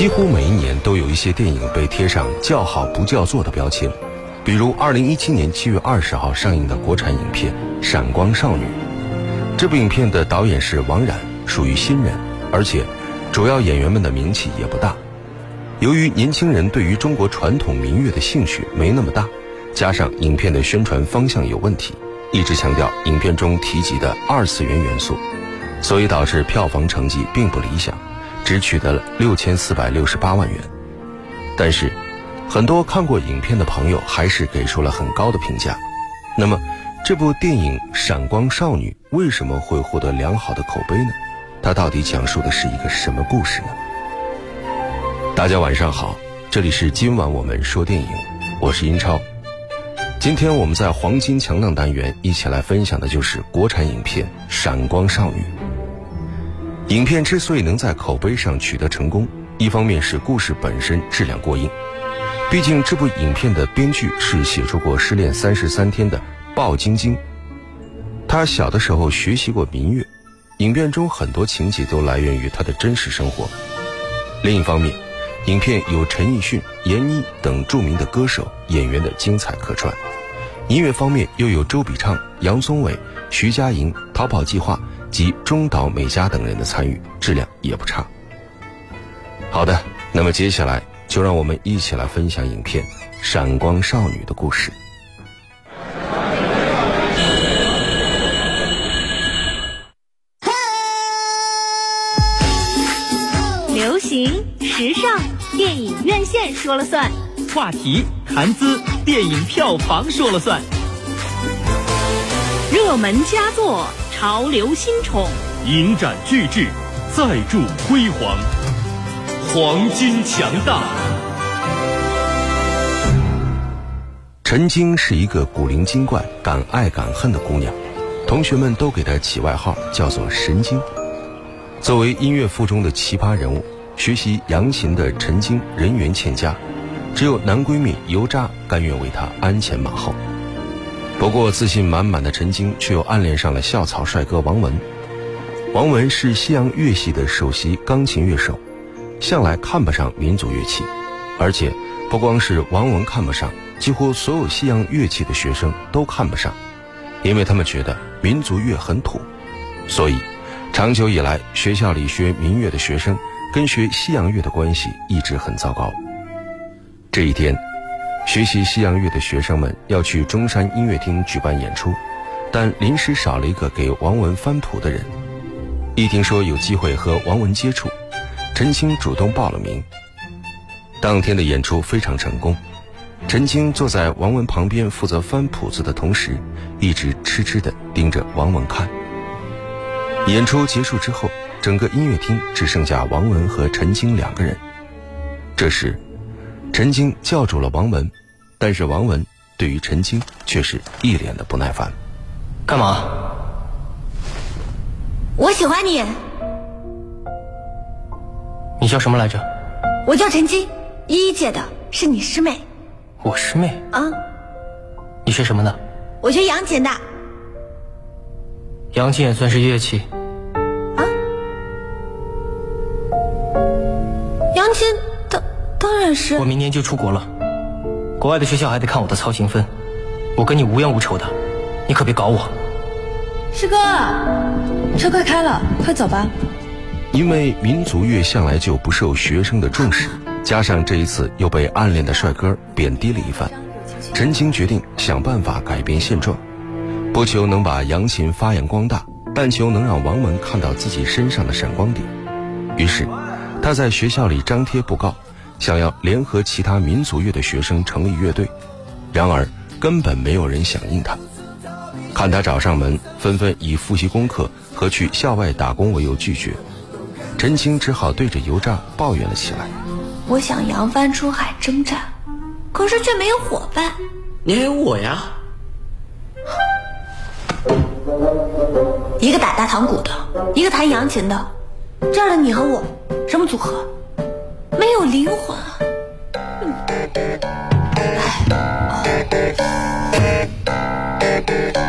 几乎每一年都有一些电影被贴上叫好不叫座的标签，比如2017年7月20号上映的国产影片《闪光少女》。这部影片的导演是王冉，属于新人，而且主要演员们的名气也不大。由于年轻人对于中国传统民乐的兴趣没那么大，加上影片的宣传方向有问题，一直强调影片中提及的二次元元素，所以导致票房成绩并不理想。只取得了六千四百六十八万元，但是，很多看过影片的朋友还是给出了很高的评价。那么，这部电影《闪光少女》为什么会获得良好的口碑呢？它到底讲述的是一个什么故事呢？大家晚上好，这里是今晚我们说电影，我是英超。今天我们在黄金强档单元一起来分享的就是国产影片《闪光少女》。影片之所以能在口碑上取得成功，一方面是故事本身质量过硬，毕竟这部影片的编剧是写出过《失恋三十三天》的鲍晶晶，她小的时候学习过民乐，影片中很多情节都来源于她的真实生活。另一方面，影片有陈奕迅、闫妮等著名的歌手演员的精彩客串，音乐方面又有周笔畅、杨宗纬、徐佳莹、逃跑计划。及中岛美嘉等人的参与，质量也不差。好的，那么接下来就让我们一起来分享影片《闪光少女》的故事。流行时尚，电影院线说了算；话题谈资，电影票房说了算；热门佳作。潮流新宠，银展巨制，再铸辉煌，黄金强大。陈晶是一个古灵精怪、敢爱敢恨的姑娘，同学们都给她起外号叫做“神经”。作为音乐附中的奇葩人物，学习扬琴的陈晶人缘欠佳，只有男闺蜜油渣甘愿为她鞍前马后。不过，自信满满的陈晶却又暗恋上了校草帅哥王文。王文是西洋乐系的首席钢琴乐手，向来看不上民族乐器。而且，不光是王文看不上，几乎所有西洋乐器的学生都看不上，因为他们觉得民族乐很土。所以，长久以来，学校里学民乐的学生跟学西洋乐的关系一直很糟糕。这一天。学习西洋乐的学生们要去中山音乐厅举办演出，但临时少了一个给王文翻谱的人。一听说有机会和王文接触，陈青主动报了名。当天的演出非常成功，陈青坐在王文旁边负责翻谱子的同时，一直痴痴地盯着王文看。演出结束之后，整个音乐厅只剩下王文和陈青两个人。这时。陈晶叫住了王文，但是王文对于陈晶却是一脸的不耐烦。干嘛？我喜欢你。你叫什么来着？我叫陈晶，一一姐的，是你师妹。我师妹？啊。你学什么的？我学扬琴的。扬琴也算是乐器。啊？扬琴。我明年就出国了，国外的学校还得看我的操行分，我跟你无冤无仇的，你可别搞我。师哥，车快开了，快走吧。因为民族乐向来就不受学生的重视，加上这一次又被暗恋的帅哥贬低了一番，陈青决定想办法改变现状，不求能把扬琴发扬光大，但求能让王文看到自己身上的闪光点。于是，他在学校里张贴布告。想要联合其他民族乐的学生成立乐队，然而根本没有人响应他。看他找上门，纷纷以复习功课和去校外打工为由拒绝。陈青只好对着油炸抱怨了起来：“我想扬帆出海征战，可是却没有伙伴。你还有我呀！一个打大堂鼓的，一个弹扬琴的，这样的你和我，什么组合？”没有灵魂啊！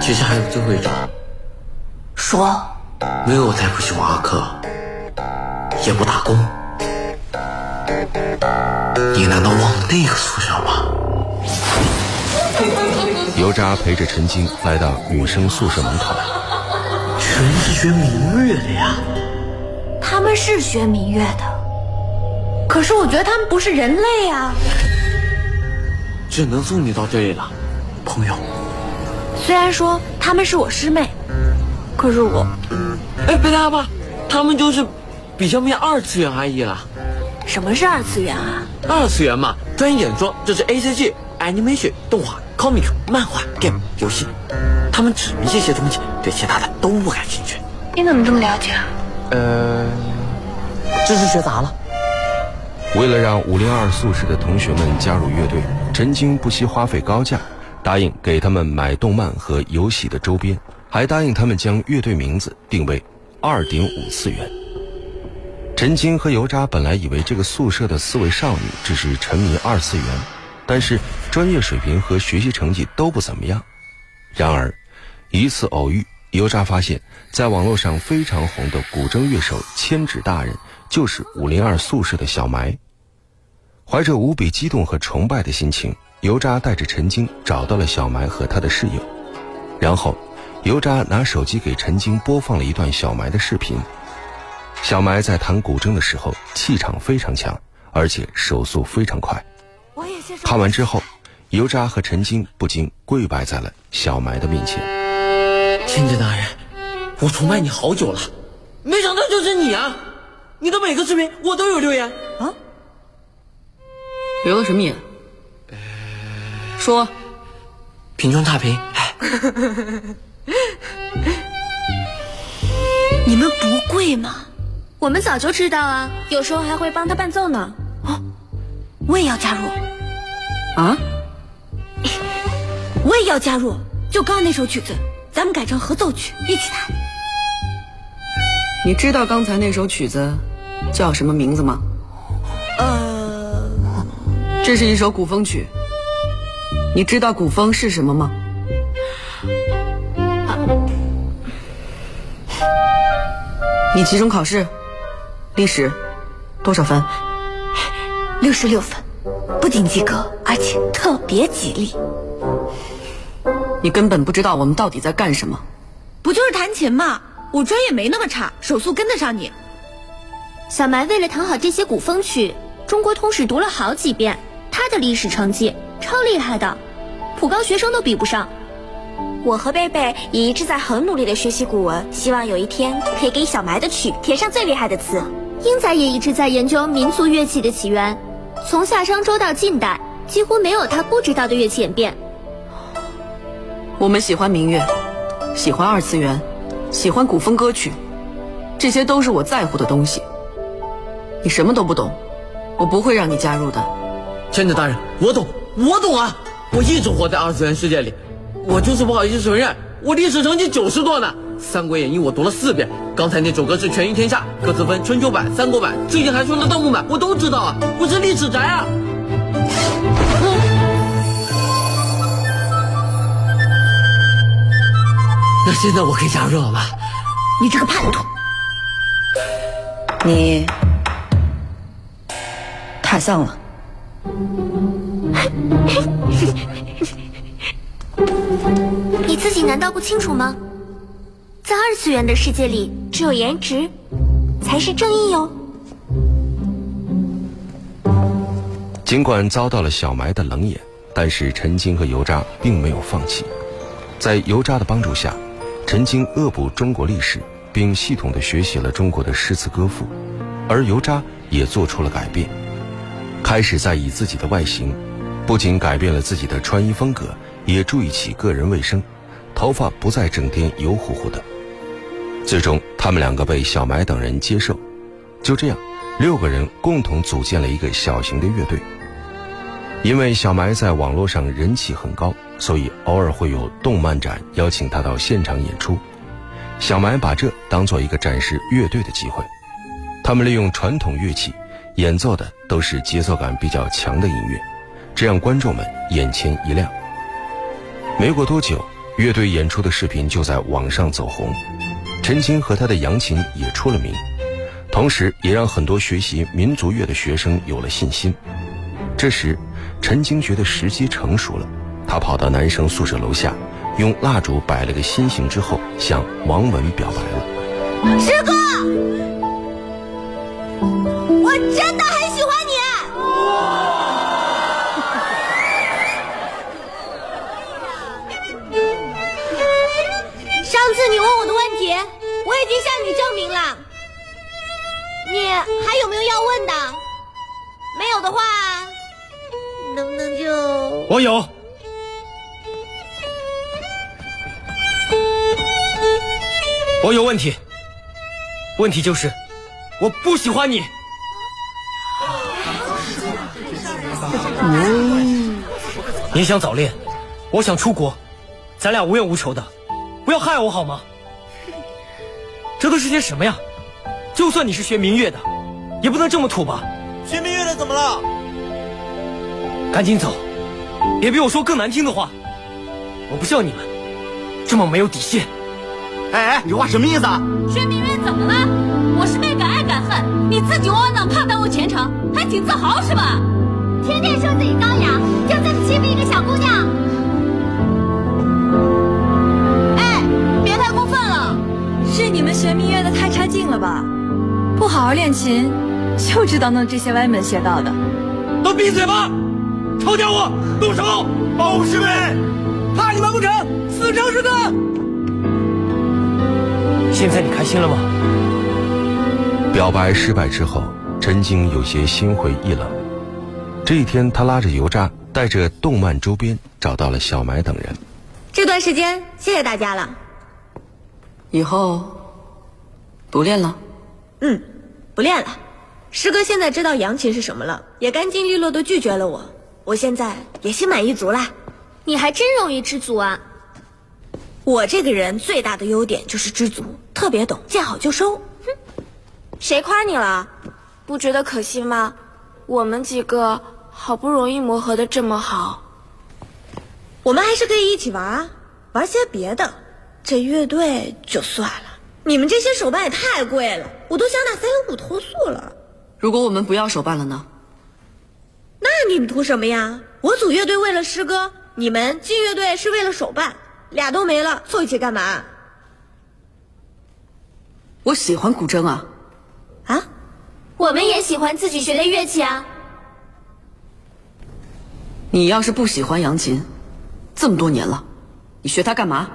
其实还有最后一招。说。没有我再不去挖课，也不打工，你难道忘了那个宿舍吗？油渣陪着陈晶来到女生宿舍门口，全是学民乐的呀！他们是学民乐的，可是我觉得他们不是人类啊。只能送你到这里了，朋友。虽然说他们是我师妹，可是我哎，别害怕，他们就是比较面二次元而已啦。什么是二次元啊？二次元嘛，专业点说这是 A C G、Animation、动画、Comic、漫画、Game、游戏，他们只迷这些东西，对其他的都不感兴趣。你怎么这么了解啊？呃，知识学杂了。为了让五零二宿舍的同学们加入乐队，陈晶不惜花费高价，答应给他们买动漫和游戏的周边，还答应他们将乐队名字定为二点五次元。陈晶和油渣本来以为这个宿舍的四位少女只是沉迷二次元，但是专业水平和学习成绩都不怎么样。然而，一次偶遇，油渣发现，在网络上非常红的古筝乐手千纸大人就是五零二宿舍的小埋。怀着无比激动和崇拜的心情，油渣带着陈晶找到了小埋和他的室友，然后，油渣拿手机给陈晶播放了一段小埋的视频。小埋在弹古筝的时候，气场非常强，而且手速非常快。看完之后，油渣和陈晶不禁跪拜在了小埋的面前。天之大人，我崇拜你好久了，没想到就是你啊！你的每个视频我都有留言啊。留的什么言？说，贫穷差评。哎，你们不贵吗？我们早就知道啊，有时候还会帮他伴奏呢。哦我也要加入，啊？我也要加入。就刚刚那首曲子，咱们改成合奏曲，一起弹。你知道刚才那首曲子叫什么名字吗？呃，这是一首古风曲。你知道古风是什么吗？你期中考试，历史多少分？六十六分，不仅及格，而且特别吉利。你根本不知道我们到底在干什么。不就是弹琴吗？我专业没那么差，手速跟得上你。小埋为了弹好这些古风曲，中国通史读了好几遍，他的历史成绩超厉害的，普高学生都比不上。我和贝贝也一直在很努力的学习古文，希望有一天可以给小埋的曲填上最厉害的词。英仔也一直在研究民族乐器的起源，从夏商周到近代，几乎没有他不知道的乐器演变。我们喜欢民乐，喜欢二次元，喜欢古风歌曲，这些都是我在乎的东西。你什么都不懂，我不会让你加入的。千纸大人，我懂，我懂啊！我一直活在二次元世界里，我就是不好意思承认，我历史成绩九十多呢。《三国演义》我读了四遍，刚才那首歌是《权倾天下》，歌词分春秋版、三国版，最近还出了盗墓版，我都知道啊！我是历史宅啊！那现在我可以加入了吧？你这个叛徒！你太像了。你自己难道不清楚吗？在二次元的世界里，只有颜值才是正义哟。尽管遭到了小埋的冷眼，但是陈晶和油渣并没有放弃。在油渣的帮助下，陈晶恶补中国历史，并系统的学习了中国的诗词歌赋，而油渣也做出了改变，开始在意自己的外形，不仅改变了自己的穿衣风格，也注意起个人卫生，头发不再整天油乎乎的。最终，他们两个被小埋等人接受。就这样，六个人共同组建了一个小型的乐队。因为小埋在网络上人气很高，所以偶尔会有动漫展邀请他到现场演出。小埋把这当做一个展示乐队的机会。他们利用传统乐器演奏的都是节奏感比较强的音乐，这让观众们眼前一亮。没过多久，乐队演出的视频就在网上走红。陈晶和他的扬琴也出了名，同时也让很多学习民族乐的学生有了信心。这时，陈晶觉得时机成熟了，他跑到男生宿舍楼下，用蜡烛摆了个心形之后，向王文表白了。师哥，向你证明了。你还有没有要问的？没有的话，能不能就……我有。我有问题，问题就是我不喜欢你。你想早恋，我想出国，咱俩无冤无仇的，不要害我好吗？这都是些什么呀？就算你是学明月的，也不能这么土吧？学明月的怎么了？赶紧走，别逼我说更难听的话。我不像你们这么没有底线。哎哎，你话什么意思啊？学明月怎么了？我是被敢爱敢恨，你自己窝囊怕耽误前程，还挺自豪是吧？天天说自己高雅，就这么欺负一个小姑娘？是你们学民乐的太差劲了吧？不好好练琴，就知道弄这些歪门邪道的。都闭嘴吧！臭家伙，动手！保护师妹，怕你们不成，死成是个。现在你开心了吗？表白失败之后，陈晶有些心灰意冷。这一天，他拉着油渣，带着动漫周边，找到了小埋等人。这段时间谢谢大家了。以后不练了。嗯，不练了。师哥现在知道扬琴是什么了，也干净利落的拒绝了我。我现在也心满意足啦。你还真容易知足啊！我这个人最大的优点就是知足，特别懂见好就收。哼，谁夸你了？不觉得可惜吗？我们几个好不容易磨合的这么好，我们还是可以一起玩啊，玩些别的。这乐队就算了，你们这些手办也太贵了，我都想打三幺五投诉了。如果我们不要手办了呢？那你们图什么呀？我组乐队为了诗歌，你们进乐队是为了手办，俩都没了，凑一起干嘛？我喜欢古筝啊！啊？我们也喜欢自己学的乐器啊。你要是不喜欢扬琴，这么多年了，你学它干嘛？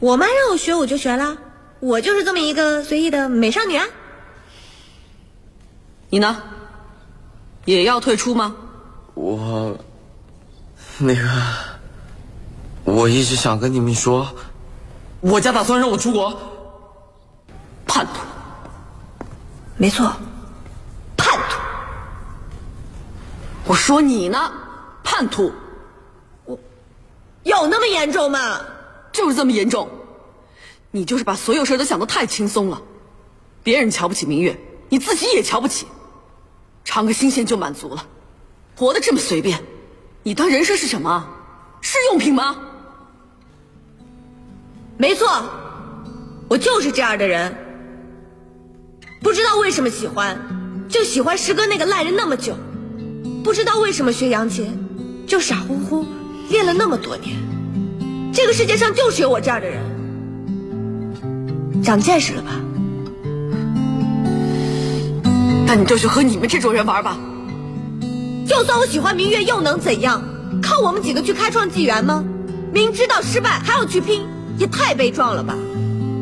我妈让我学，我就学了。我就是这么一个随意的美少女啊。你呢？也要退出吗？我，那个，我一直想跟你们说，我家打算让我出国。叛徒。没错，叛徒。我说你呢，叛徒。我有那么严重吗？就是这么严重。你就是把所有事都想得太轻松了。别人瞧不起明月，你自己也瞧不起。尝个新鲜就满足了，活得这么随便，你当人生是什么？是用品吗？没错，我就是这样的人。不知道为什么喜欢，就喜欢师哥那个烂人那么久；不知道为什么学扬琴，就傻乎乎练了那么多年。这个世界上就是有我这样的人，长见识了吧？那你就去和你们这种人玩吧。就算我喜欢明月，又能怎样？靠我们几个去开创纪元吗？明知道失败还要去拼，也太悲壮了吧！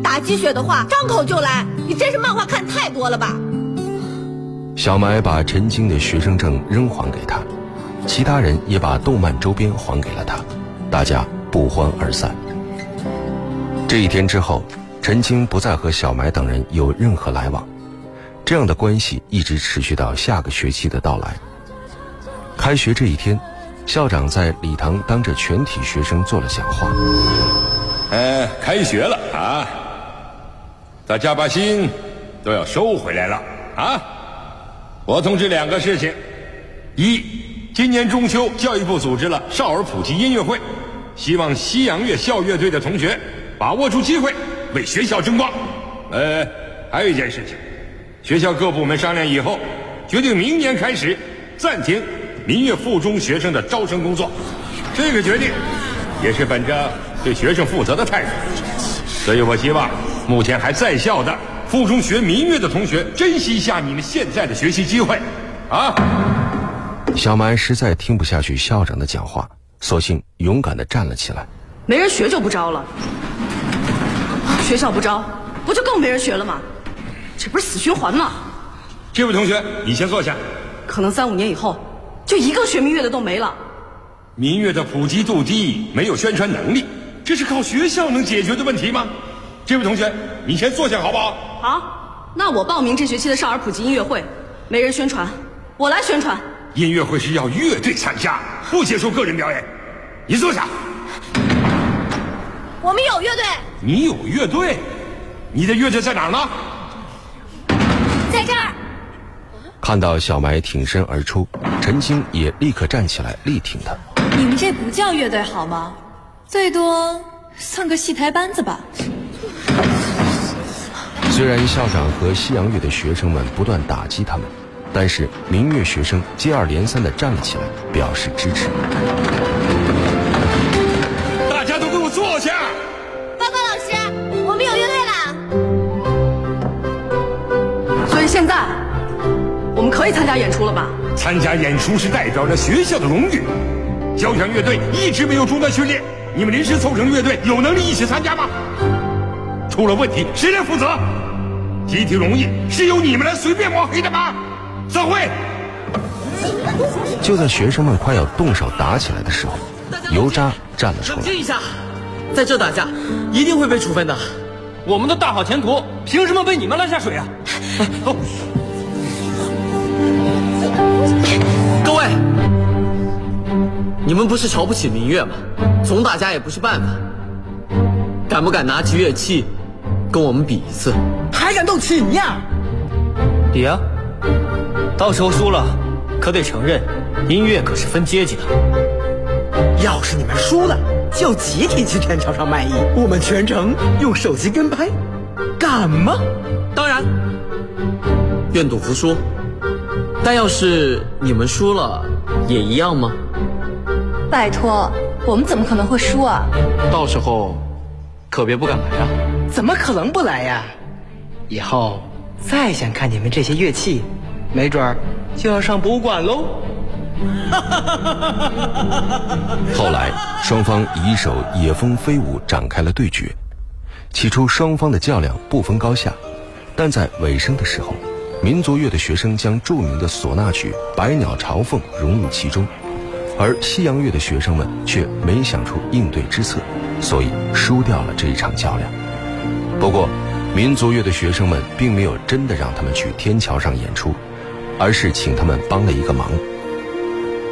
打鸡血的话，张口就来，你真是漫画看太多了吧？小埋把陈晶的学生证扔还给他，其他人也把动漫周边还给了他，大家不欢而散。这一天之后，陈青不再和小埋等人有任何来往。这样的关系一直持续到下个学期的到来。开学这一天，校长在礼堂当着全体学生做了讲话。呃，开学了啊，大家把心都要收回来了啊！我通知两个事情：一，今年中秋，教育部组织了少儿普及音乐会，希望西洋乐校乐队的同学把握住机会，为学校争光。呃，还有一件事情。学校各部门商量以后，决定明年开始暂停民乐附中学生的招生工作。这个决定也是本着对学生负责的态度，所以我希望目前还在校的附中学民乐的同学珍惜一下你们现在的学习机会，啊！小蛮实在听不下去校长的讲话，索性勇敢地站了起来。没人学就不招了，学校不招，不就更没人学了吗？这不是死循环吗？这位同学，你先坐下。可能三五年以后，就一个学民乐的都没了。民乐的普及度低，没有宣传能力，这是靠学校能解决的问题吗？这位同学，你先坐下好不好？好，那我报名这学期的少儿普及音乐会，没人宣传，我来宣传。音乐会是要乐队参加，不接受个人表演。你坐下。我们有乐队。你有乐队？你的乐队在哪儿呢？在这儿。看到小埋挺身而出，陈青也立刻站起来力挺他。你们这不叫乐队好吗？最多算个戏台班子吧。虽然校长和西洋乐的学生们不断打击他们，但是民乐学生接二连三的站了起来，表示支持。大家都给我坐下！报告老师，我们有乐队了。所以现在，我们可以参加演出了吧？参加演出是代表着学校的荣誉。交响乐队一直没有中断训练，你们临时凑成乐队，有能力一起参加吗？出了问题谁来负责？集体荣誉是由你们来随便抹黑的吗？散会。就在学生们快要动手打起来的时候，油渣站了出来。冷静一下，在这打架一定会被处分的。我们的大好前途凭什么被你们拉下水啊？走。各位，你们不是瞧不起民乐吗？总打架也不是办法。敢不敢拿起乐器跟我们比一次？还敢动起你呀？比啊！到时候输了，可得承认，音乐可是分阶级的。要是你们输了，就集体去天桥上卖艺，我们全程用手机跟拍，敢吗？当然，愿赌服输。但要是你们输了，也一样吗？拜托，我们怎么可能会输啊？到时候可别不敢来啊！怎么可能不来呀？以后再想看你们这些乐器，没准儿就要上博物馆喽。后来，双方以一首《野蜂飞舞》展开了对决。起初，双方的较量不分高下，但在尾声的时候，民族乐的学生将著名的唢呐曲《百鸟朝凤》融入其中，而西洋乐的学生们却没想出应对之策，所以输掉了这一场较量。不过，民族乐的学生们并没有真的让他们去天桥上演出，而是请他们帮了一个忙。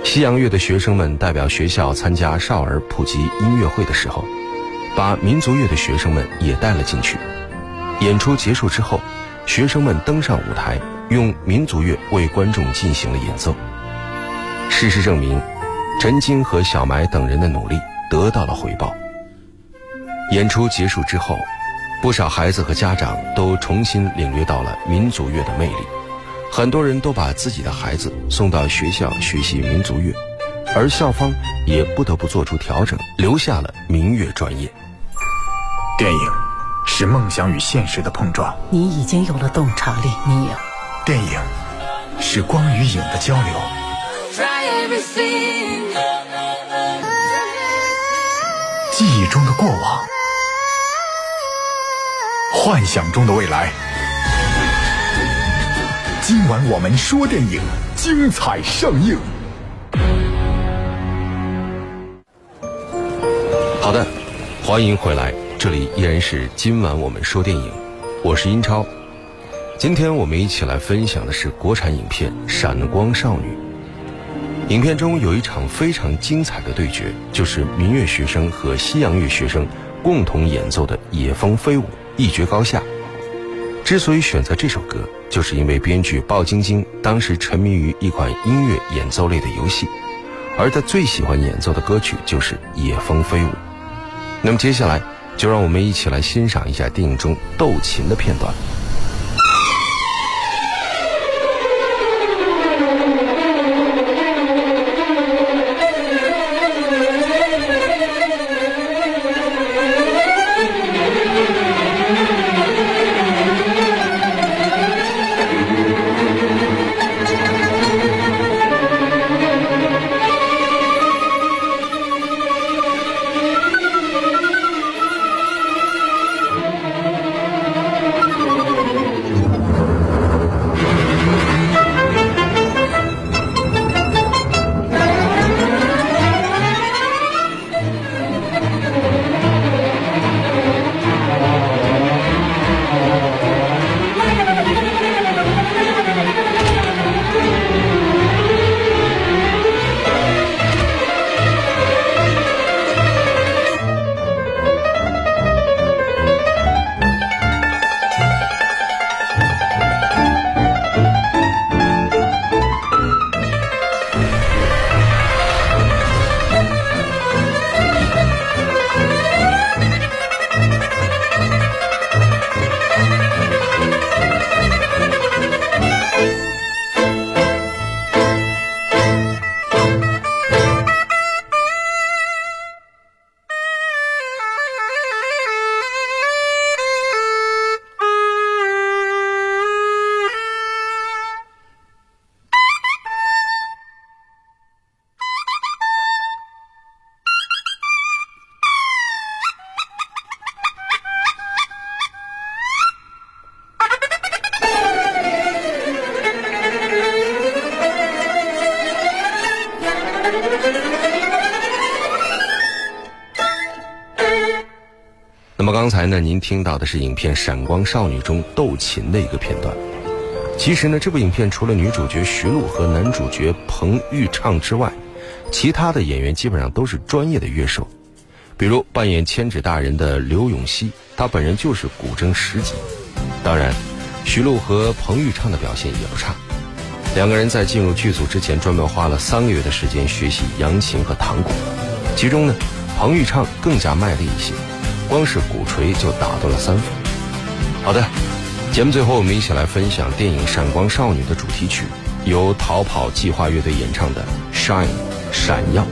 西洋乐的学生们代表学校参加少儿普及音乐会的时候，把民族乐的学生们也带了进去。演出结束之后，学生们登上舞台，用民族乐为观众进行了演奏。事实证明，陈晶和小埋等人的努力得到了回报。演出结束之后，不少孩子和家长都重新领略到了民族乐的魅力。很多人都把自己的孩子送到学校学习民族乐，而校方也不得不做出调整，留下了民乐专业。电影是梦想与现实的碰撞，你已经有了洞察力，你有。电影是光与影的交流，记忆中的过往，幻想中的未来。今晚我们说电影，精彩上映。好的，欢迎回来，这里依然是今晚我们说电影，我是英超。今天我们一起来分享的是国产影片《闪光少女》。影片中有一场非常精彩的对决，就是民乐学生和西洋乐学生共同演奏的《野蜂飞舞》，一决高下。之所以选择这首歌，就是因为编剧鲍晶晶当时沉迷于一款音乐演奏类的游戏，而他最喜欢演奏的歌曲就是《野蜂飞舞》。那么接下来，就让我们一起来欣赏一下电影中斗琴的片段。刚才呢，您听到的是影片《闪光少女》中斗琴的一个片段。其实呢，这部影片除了女主角徐璐和男主角彭昱畅之外，其他的演员基本上都是专业的乐手。比如扮演千纸大人的刘永熙，他本人就是古筝十级。当然，徐璐和彭昱畅的表现也不差。两个人在进入剧组之前，专门花了三个月的时间学习扬琴和弹鼓。其中呢，彭昱畅更加卖力一些，光是鼓槌就打到了三分。好的，节目最后我们一起来分享电影《闪光少女》的主题曲，由逃跑计划乐队演唱的《Shine》闪耀。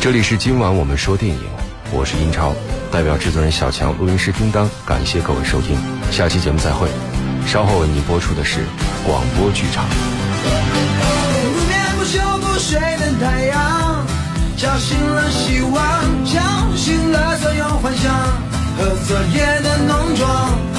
这里是今晚我们说电影，我是英超，代表制作人小强、录音师叮当，感谢各位收听，下期节目再会。稍后为您播出的是广播剧场。不眠不休不睡的太阳，叫醒了希望，叫醒了所有幻想和昨夜的浓妆。